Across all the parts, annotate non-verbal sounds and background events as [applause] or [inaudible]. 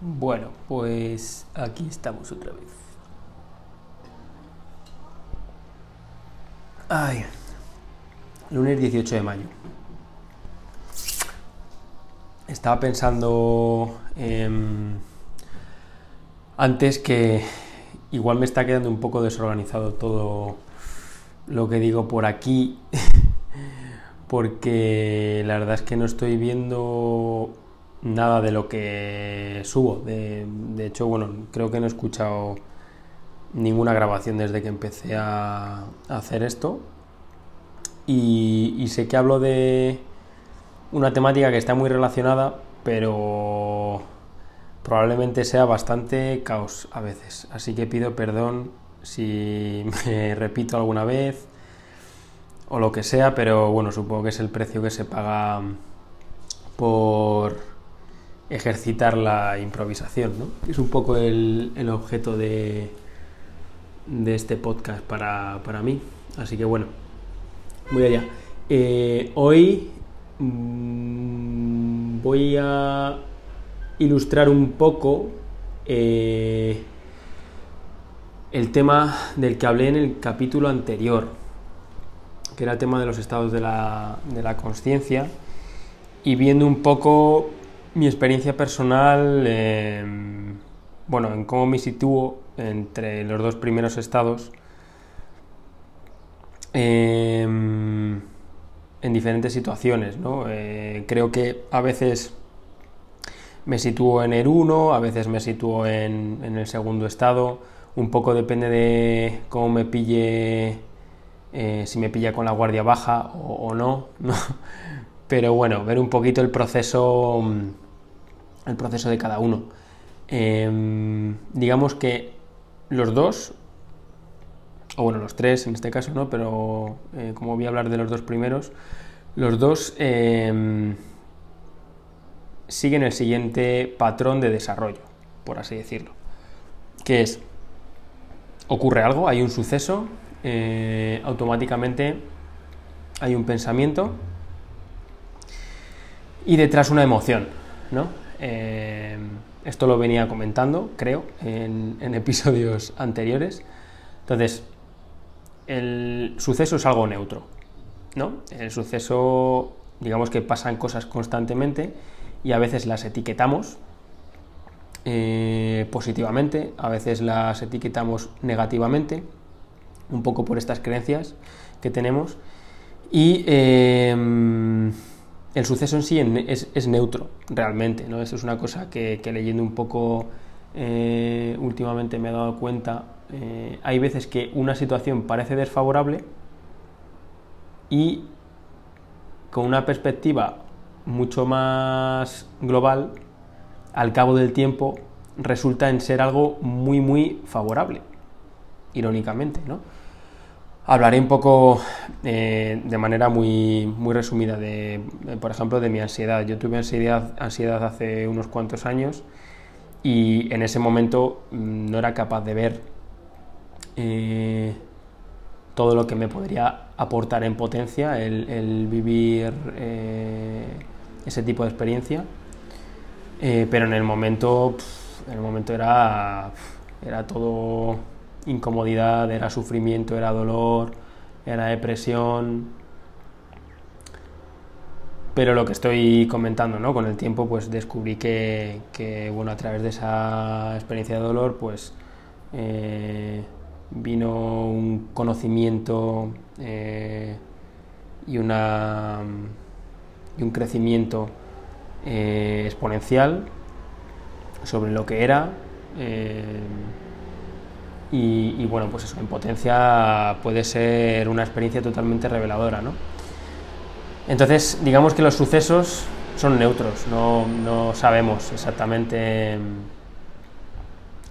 Bueno, pues aquí estamos otra vez. Ay, lunes 18 de mayo. Estaba pensando em, antes que igual me está quedando un poco desorganizado todo lo que digo por aquí, [laughs] porque la verdad es que no estoy viendo nada de lo que subo. De, hecho, bueno, creo que no he escuchado ninguna grabación desde que empecé a, hacer esto. Y, sé que hablo de una temática que está muy relacionada, pero probablemente sea bastante caos a veces. Así que pido perdón si [laughs] me repito alguna vez o lo que sea, pero bueno, supongo que es el precio que se paga por ejercitar la improvisación, ¿no? Es un poco el, objeto de, de, este podcast para, mí. Así que bueno, voy allá. Eh, hoy mm, voy a ilustrar un poco eh, el tema del que hablé en el capítulo anterior, que era el tema de los estados de la, de la conciencia, y viendo un poco mi experiencia personal, bueno, en cómo me sitúo entre los dos primeros estados em, en diferentes situaciones, ¿no? Eh, creo que a veces me sitúo en el 1, a veces me sitúo en, el segundo estado, un poco depende de cómo me pille, eh, si me pilla con la guardia baja o, no, no, [laughs] pero bueno, ver un poquito el proceso el proceso de cada uno. Em, digamos que los dos, o bueno, los tres en este caso, ¿no? Pero eh, como voy a hablar de los dos primeros, los dos em, siguen el siguiente patrón de desarrollo, por así decirlo. Que es, ocurre algo, hay un suceso, eh, automáticamente hay un pensamiento y detrás una emoción, ¿no? Eh, esto lo venía comentando, creo, en, [laughs] episodios anteriores. Entonces, el suceso es algo neutro, ¿no? El suceso, digamos que pasan cosas constantemente y a veces las etiquetamos eh, positivamente, a veces las etiquetamos negativamente, un poco por estas creencias que tenemos. Y eh, el suceso en sí es, neutro, realmente, ¿no? Eso es una cosa que, leyendo un poco eh, últimamente me he dado cuenta. Eh, hay veces que una situación parece desfavorable y con una perspectiva mucho más global, al cabo del tiempo resulta en ser algo muy, muy favorable, irónicamente, ¿no? Hablaré un poco eh, de manera muy, muy resumida de, eh, por ejemplo, de mi ansiedad. Yo tuve ansiedad, ansiedad hace unos cuantos años y en ese momento mm, no era capaz de ver eh, todo lo que me podría aportar en potencia el, vivir ese tipo de experiencia. pero en el momento, en el momento era, era todo incomodidad, era sufrimiento, era dolor, era depresión. Pero lo que estoy comentando, ¿no? Con el tiempo, pues descubrí que, bueno, a través de esa experiencia de dolor, pues eh, vino un conocimiento eh, y, una, y un crecimiento eh, exponencial sobre lo que era. Y, bueno, pues eso, en potencia puede ser una experiencia totalmente reveladora, ¿no? Entonces, digamos que los sucesos son neutros, no, sabemos exactamente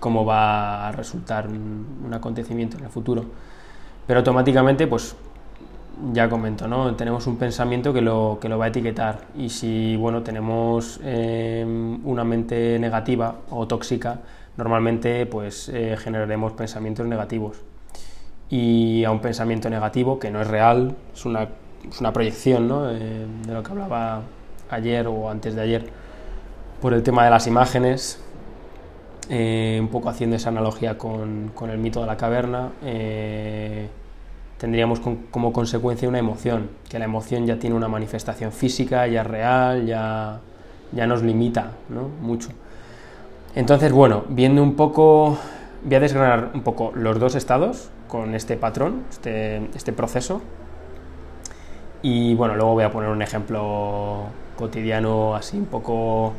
cómo va a resultar un, acontecimiento en el futuro. Pero automáticamente, pues ya comento, ¿no? Tenemos un pensamiento que lo, que lo va a etiquetar. Y si, bueno, tenemos eh, una mente negativa o tóxica, normalmente pues eh, generaremos pensamientos negativos. Y a un pensamiento negativo que no es real, es una, es una proyección ¿no? Eh, de lo que hablaba ayer o antes de ayer por el tema de las imágenes. eh, un poco haciendo esa analogía con, el mito de la caverna, tendríamos como consecuencia una emoción, que la emoción ya tiene una manifestación física, ya es real, ya, ya nos limita ¿no? mucho. Entonces, bueno, viendo un poco, voy a desgranar un poco los dos estados con este patrón, este, este proceso, y bueno, luego voy a poner un ejemplo cotidiano así un poco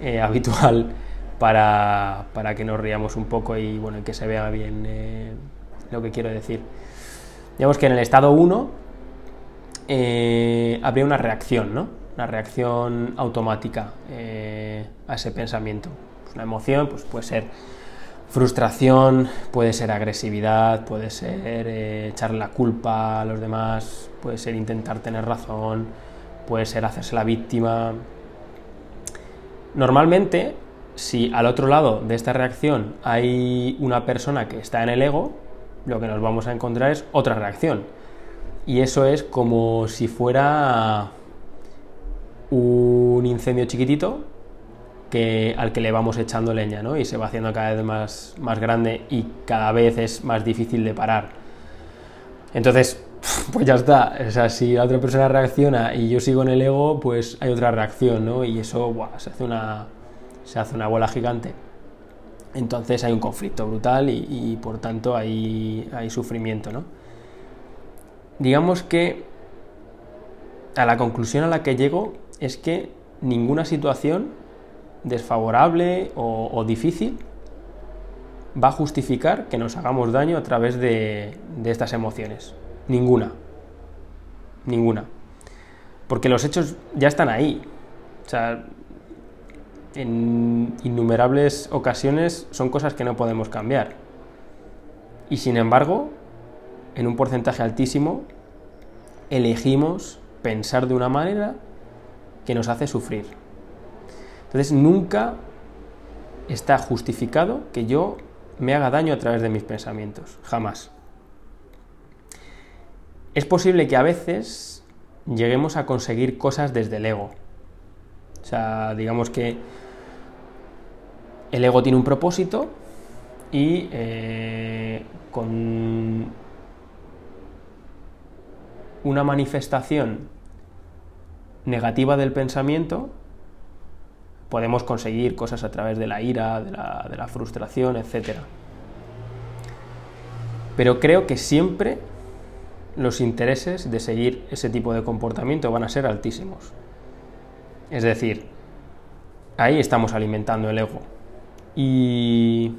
eh, [laughs] habitual para, que nos riamos un poco y bueno, que se vea bien eh, lo que quiero decir. Digamos que en el estado 1 eh, habría una reacción, ¿no? Una reacción automática a ese pensamiento. Una emoción pues puede ser frustración, puede ser agresividad, puede ser echar la culpa a los demás, puede ser intentar tener razón, puede ser hacerse la víctima. Normalmente, si al otro lado de esta reacción hay una persona que está en el ego, lo que nos vamos a encontrar es otra reacción. Y eso es como si fuera un incendio chiquitito que, al que le vamos echando leña, ¿no? Y se va haciendo cada vez más, más grande y cada vez es más difícil de parar. Entonces, [laughs] pues ya está. O sea, si la otra persona reacciona y yo sigo en el ego, pues hay otra reacción, ¿no? Y eso se, hace una, se hace una bola gigante. Entonces hay un conflicto brutal y, por tanto hay, hay sufrimiento, ¿no? Digamos que a la conclusión a la que llego es que ninguna situación desfavorable o, difícil va a justificar que nos hagamos daño a través de estas emociones. Ninguna. Ninguna. Porque los hechos ya están ahí. O sea, en innumerables ocasiones son cosas que no podemos cambiar. Y sin embargo, en un porcentaje altísimo, elegimos pensar de una manera que nos hace sufrir. Entonces nunca está justificado que yo me haga daño a través de mis pensamientos. Jamás es posible que a veces lleguemos a conseguir cosas desde el ego. O sea, digamos que el ego tiene un propósito y eh, con una manifestación negativa del pensamiento podemos conseguir cosas a través de la ira, de la, frustración, etc. Pero creo que siempre los intereses de seguir ese tipo de comportamiento van a ser altísimos. Es decir, ahí estamos alimentando el ego. Y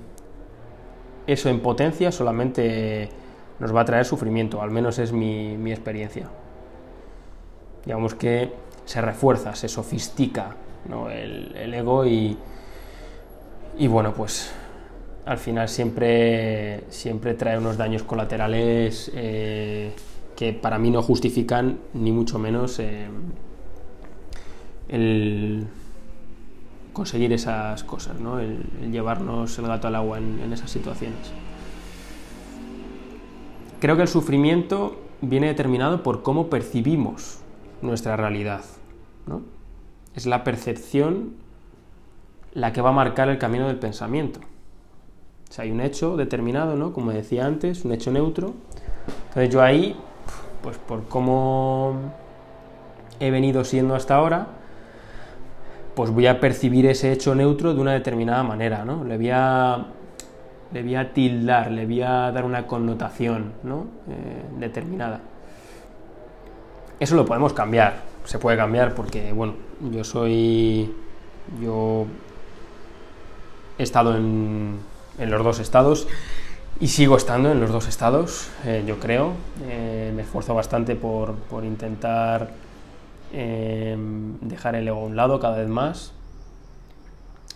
eso en potencia solamente nos va a traer sufrimiento, al menos es mi, experiencia. Digamos que se refuerza, se sofistica el, ego y, y bueno, pues al final siempre, siempre trae unos daños colaterales eh, que para mí no justifican ni mucho menos eh, el conseguir esas cosas, ¿no? el, llevarnos el gato al agua en, esas situaciones. Creo que el sufrimiento viene determinado por cómo percibimos nuestra realidad. Es la percepción la que va a marcar el camino del pensamiento. O sea, hay un hecho determinado, ¿no? Como decía antes, un hecho neutro. Entonces yo ahí, pues por cómo he venido siendo hasta ahora, pues voy a percibir ese hecho neutro de una determinada manera, ¿no? Le voy a, le voy a tildar, le voy a dar una connotación, ¿no? Eh, determinada. Eso lo podemos cambiar, se puede cambiar porque, bueno, yo soy, yo he estado en en los dos estados y sigo estando en los dos estados, eh, yo creo. Eh, me esfuerzo bastante por, intentar em, dejar el ego a un lado cada vez más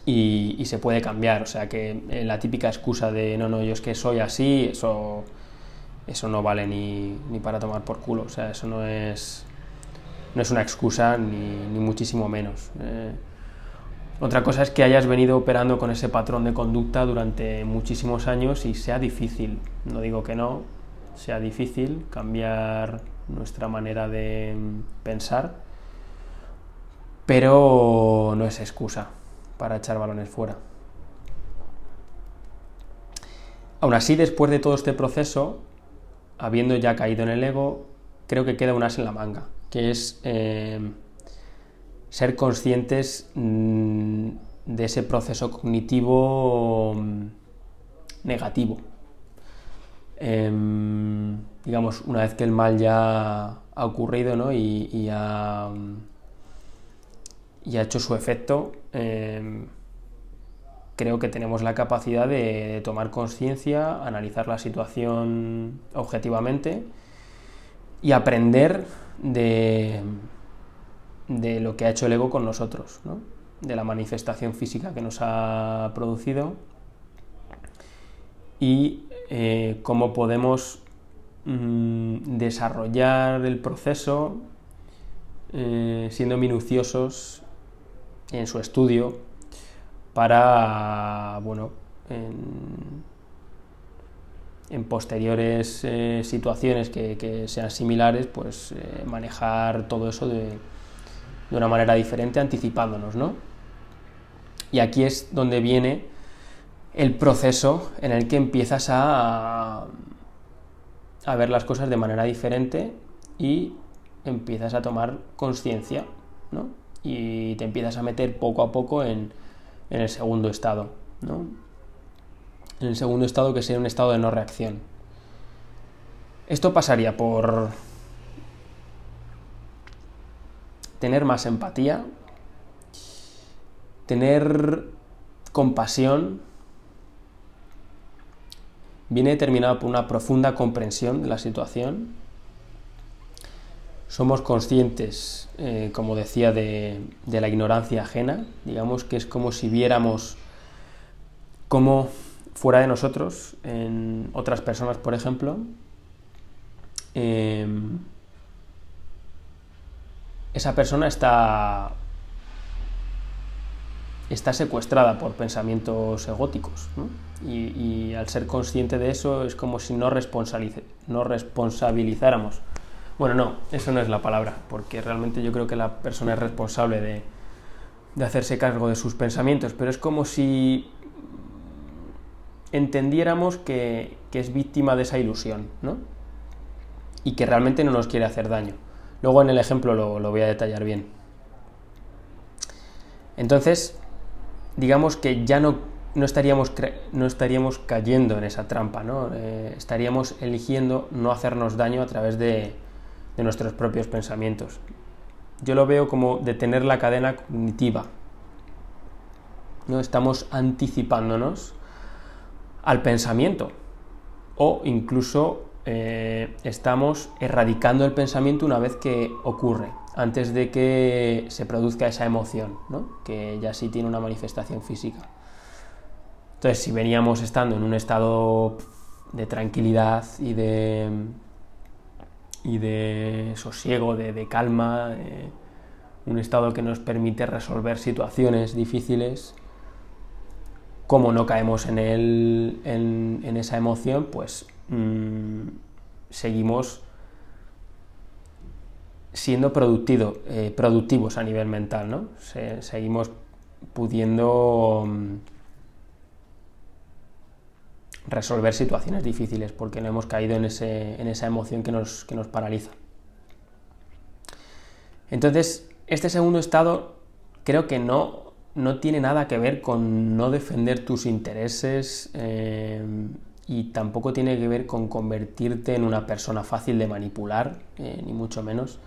y, se puede cambiar. O sea que eh, la típica excusa de no, no, yo es que soy así, eso, eso no vale ni, ni para tomar por culo. O sea, eso no es, no es una excusa ni, ni muchísimo menos. Otra cosa es que hayas venido operando con ese patrón de conducta durante muchísimos años y sea difícil, no digo que no, sea difícil cambiar nuestra manera de pensar, pero no es excusa para echar balones fuera. Aún así, después de todo este proceso, habiendo ya caído en el ego, creo que queda un as en la manga, que es eh, ser conscientes mm, de ese proceso cognitivo mm, negativo. Em, digamos, una vez que el mal ya ha ocurrido y, ha, y, ha, hecho su efecto, em, creo que tenemos la capacidad de, tomar conciencia, analizar la situación objetivamente y aprender de, de, lo que ha hecho el ego con nosotros, de la manifestación física que nos ha producido y eh, cómo podemos mm, desarrollar el proceso eh, siendo minuciosos en su estudio para, bueno, en, posteriores eh, situaciones que, sean similares, pues manejar todo eso de, de, una manera diferente, anticipándonos, ¿no? Y aquí es donde viene el proceso en el que empiezas a, a ver las cosas de manera diferente y empiezas a tomar conciencia, ¿no? Y te empiezas a meter poco a poco en, en el segundo estado, ¿no? En el segundo estado que sería un estado de no reacción. Esto pasaría por tener más empatía, tener compasión, viene determinado por una profunda comprensión de la situación. Somos conscientes, eh, como decía, de, la ignorancia ajena, digamos que es como si viéramos cómo fuera de nosotros, en otras personas, por ejemplo, em, esa persona está está secuestrada por pensamientos egóticos. Y, al ser consciente de eso es como si no, no responsabilizáramos. Bueno, no, eso no es la palabra, porque realmente yo creo que la persona es responsable de, hacerse cargo de sus pensamientos, pero es como si entendiéramos que, es víctima de esa ilusión, ¿no? Y que realmente no nos quiere hacer daño. Luego en el ejemplo lo, lo voy a detallar bien. Entonces, digamos que ya no, no, estaríamos, no estaríamos cayendo en esa trampa, ¿no? Eh, estaríamos eligiendo no hacernos daño a través de, de nuestros propios pensamientos. Yo lo veo como detener la cadena cognitiva. ¿no? Estamos anticipándonos al pensamiento o incluso eh, estamos erradicando el pensamiento una vez que ocurre antes de que se produzca esa emoción, ¿no? que ya sí tiene una manifestación física. Entonces, si veníamos estando en un estado de tranquilidad y de, y de sosiego, de, calma, un estado que nos permite resolver situaciones difíciles, como no caemos en, en, esa emoción, pues mm, seguimos siendo eh, productivos a nivel mental, ¿no? seguimos pudiendo mm, resolver situaciones difíciles porque no hemos caído en, esa emoción que nos, que nos paraliza. Entonces, este segundo estado creo que no, no tiene nada que ver con no defender tus intereses eh, y tampoco tiene que ver con convertirte en una persona fácil de manipular, eh, ni mucho menos.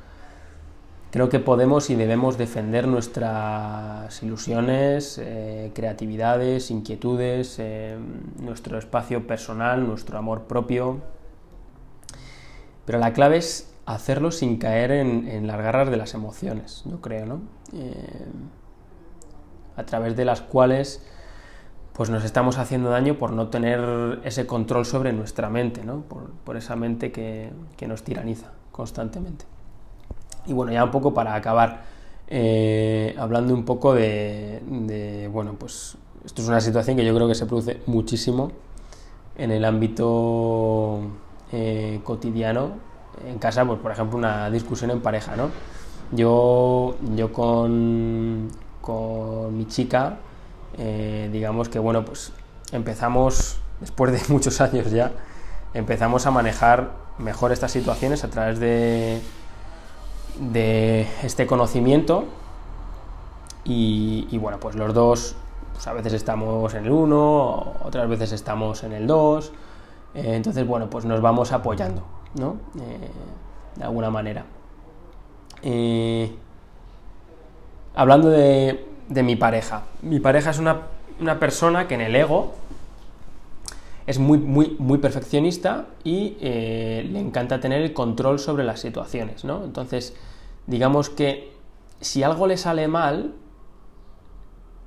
Creo que podemos y debemos defender nuestras ilusiones, eh, creatividades, inquietudes, nuestro espacio personal, nuestro amor propio. Pero la clave es hacerlo sin caer en, las garras de las emociones, yo creo, ¿no? A través de las cuales pues nos estamos haciendo daño por no tener ese control sobre nuestra mente, ¿no? por, esa mente que nos tiraniza constantemente. Y bueno, ya un poco para acabar, eh, hablando un poco de, bueno, pues esto es una situación que yo creo que se produce muchísimo en el ámbito eh, cotidiano, en casa, pues por ejemplo una discusión en pareja, ¿no? Yo, yo con, con mi chica, eh, digamos que bueno, pues empezamos después de [laughs] muchos años ya, empezamos a manejar mejor estas situaciones a través de, de este conocimiento y, bueno, pues los dos, pues a veces estamos en el 1, otras veces estamos en el 2, eh, entonces bueno, pues nos vamos apoyando, ¿no? Eh, de alguna manera. Hablando de, de, mi pareja, mi pareja es una, una persona que en el ego es muy, muy, muy perfeccionista y eh, le encanta tener el control sobre las situaciones, ¿no? Entonces, digamos que si algo le sale mal,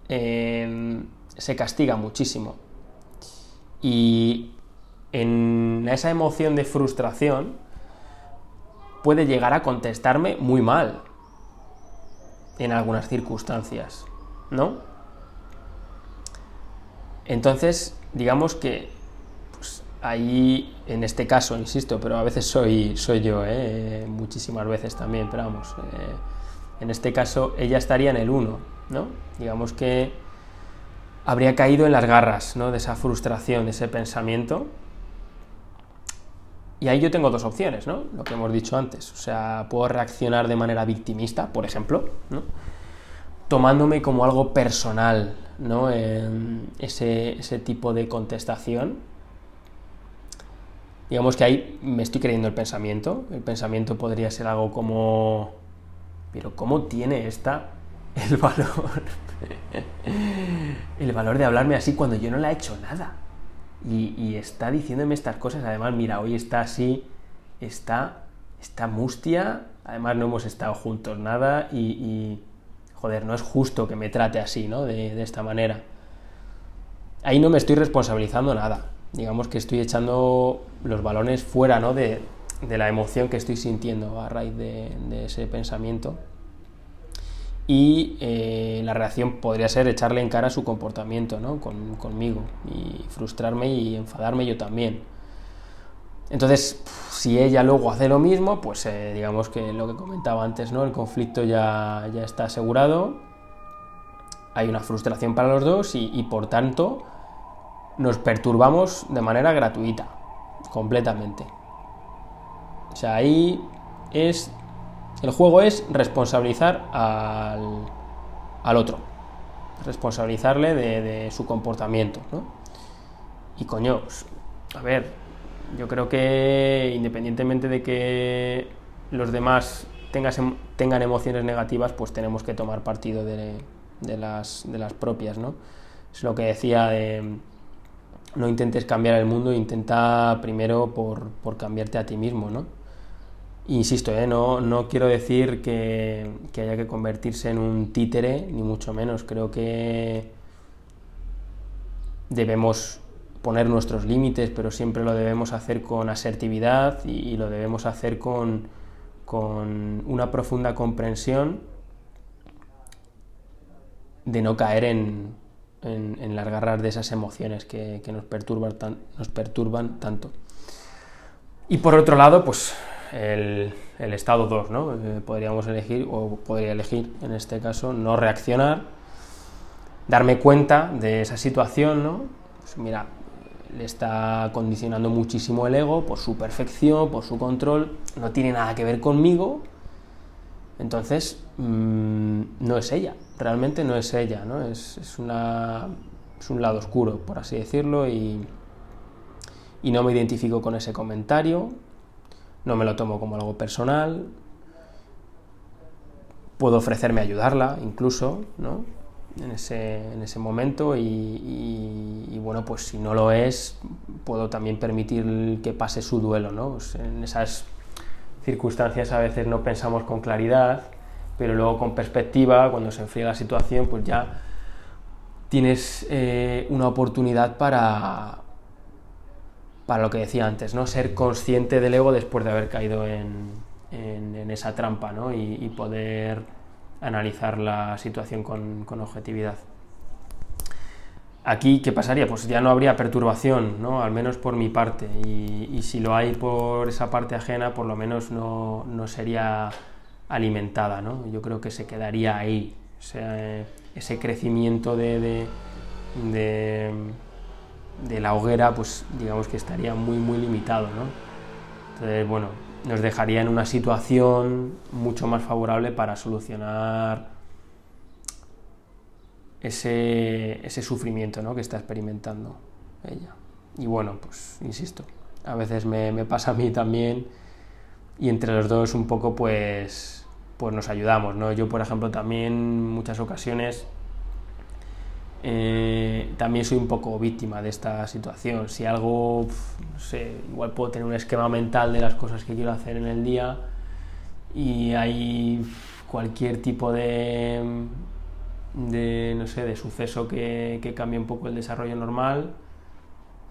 em, se castiga muchísimo. Y en esa emoción de frustración puede llegar a contestarme muy mal en algunas circunstancias, ¿no? Entonces, digamos que ahí, en este caso, insisto, pero a veces soy, soy yo, ¿eh? muchísimas veces también, pero vamos, eh, en este caso ella estaría en el 1, ¿no? Digamos que habría caído en las garras, ¿no? De esa frustración, de ese pensamiento. Y ahí yo tengo dos opciones, ¿no? Lo que hemos dicho antes. O sea, puedo reaccionar de manera victimista, por ejemplo, ¿no? Tomándome como algo personal, ¿no? ese, ese tipo de contestación Digamos que ahí me estoy creyendo el pensamiento. El pensamiento podría ser algo como, pero ¿cómo tiene esta el valor? [laughs] el valor de hablarme así cuando yo no le he hecho nada. Y, está diciéndome estas cosas. Además, mira, hoy está así, está, está mustia. Además, no hemos estado juntos nada. Y, joder, no es justo que me trate así, ¿no? De, de esta manera. Ahí no me estoy responsabilizando nada digamos que estoy echando los balones fuera ¿no? de, la emoción que estoy sintiendo a raíz de, ese pensamiento. Y eh, la reacción podría ser echarle en cara su comportamiento ¿no? conmigo y frustrarme y enfadarme yo también. Entonces, si ella luego hace lo mismo, pues eh, digamos que lo que comentaba antes, ¿no? El conflicto ya, ya está asegurado, hay una frustración para los dos y por tanto nos perturbamos de manera gratuita, completamente. O sea, ahí es. El juego es responsabilizar al, al otro, responsabilizarle de, su comportamiento, ¿no? Y coño, a ver, yo creo que independientemente de que los demás tengan emociones negativas, pues tenemos que tomar partido de, de, las, de las propias, ¿no? Es lo que decía de no intentes cambiar el mundo, intenta primero por, cambiarte a ti mismo, ¿no? Insisto, ¿eh? no, no, quiero decir que, haya que convertirse en un títere, ni mucho menos. Creo que debemos poner nuestros límites, pero siempre lo debemos hacer con asertividad y, lo debemos hacer con, con, una profunda comprensión de no caer en, en, las garras de esas emociones que, nos, perturban nos perturban tanto. Y por otro lado, pues el, estado 2, ¿no? Eh, podríamos elegir, o podría elegir en este caso, no reaccionar, darme cuenta de esa situación, ¿no? Pues mira, le está condicionando muchísimo el ego por su perfección, por su control, no tiene nada que ver conmigo, entonces mm, no es ella, realmente no es ella, ¿no? Es, una, un lado oscuro, por así decirlo, y, y no me identifico con ese comentario, no me lo tomo como algo personal, puedo ofrecerme a ayudarla incluso, ¿no? En ese, en ese momento y, bueno, pues si no lo es, puedo también permitir que pase su duelo, ¿no? Pues en esas circunstancias a veces no pensamos con claridad pero luego con perspectiva, cuando se enfría la situación, pues ya tienes eh, una oportunidad para, para lo que decía antes, ¿no? Ser consciente del ego después de haber caído en, esa trampa, ¿no? Y, poder analizar la situación con, objetividad. Aquí, ¿qué pasaría? Pues ya no habría perturbación, ¿no? Al menos por mi parte. Y, si lo hay por esa parte ajena, por lo menos no, no sería alimentada, ¿no? Yo creo que se quedaría ahí, ese crecimiento de, de la hoguera, pues digamos que estaría muy, muy limitado, ¿no? Entonces, bueno, nos dejaría en una situación mucho más favorable para solucionar ese, ese sufrimiento ¿no? que está experimentando ella. Y bueno, pues insisto, a veces me, me, pasa a mí también y entre los dos un poco pues, pues nos ayudamos. ¿no? Yo, por ejemplo, también muchas ocasiones eh, también soy un poco víctima de esta situación. Si algo, no sé, igual puedo tener un esquema mental de las cosas que quiero hacer en el día y hay cualquier tipo de, de no sé, de suceso que, que cambie un poco el desarrollo normal,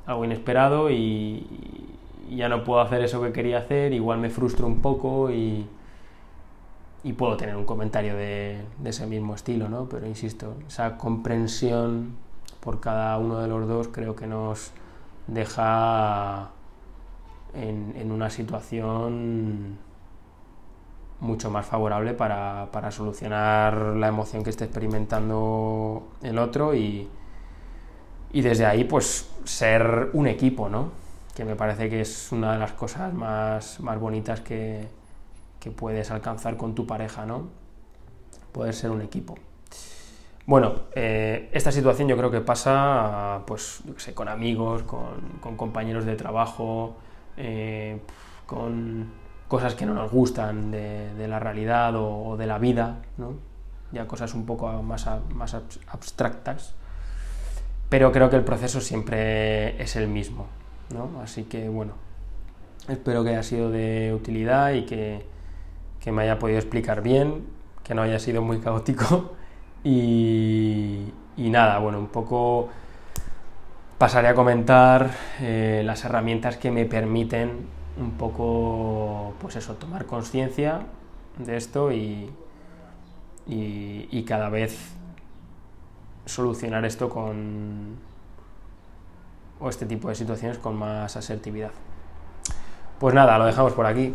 algo inesperado y, y ya no puedo hacer eso que quería hacer, igual me frustro un poco y, y puedo tener un comentario de, ese mismo estilo, ¿no? Pero insisto, esa comprensión por cada uno de los dos creo que nos deja en, en una situación mucho más favorable para, para, solucionar la emoción que esté experimentando el otro y, y desde ahí pues ser un equipo, ¿no? Que me parece que es una de las cosas más, más bonitas que, que puedes alcanzar con tu pareja, ¿no? Poder ser un equipo. Bueno, eh, esta situación yo creo que pasa, pues, yo sé, con amigos, con, compañeros de trabajo, eh, con cosas que no nos gustan de, la realidad o, o, de la vida, ¿no? Ya cosas un poco más, más abstractas. Pero creo que el proceso siempre es el mismo, ¿no? Así que, bueno, espero que haya sido de utilidad y que que me haya podido explicar bien, que no haya sido muy caótico [laughs] y, y nada, bueno, un poco pasaré a comentar eh, las herramientas que me permiten un poco, pues eso, tomar conciencia de esto y, y, y, cada vez solucionar esto con, o este tipo de situaciones con más asertividad. Pues nada, lo dejamos por aquí.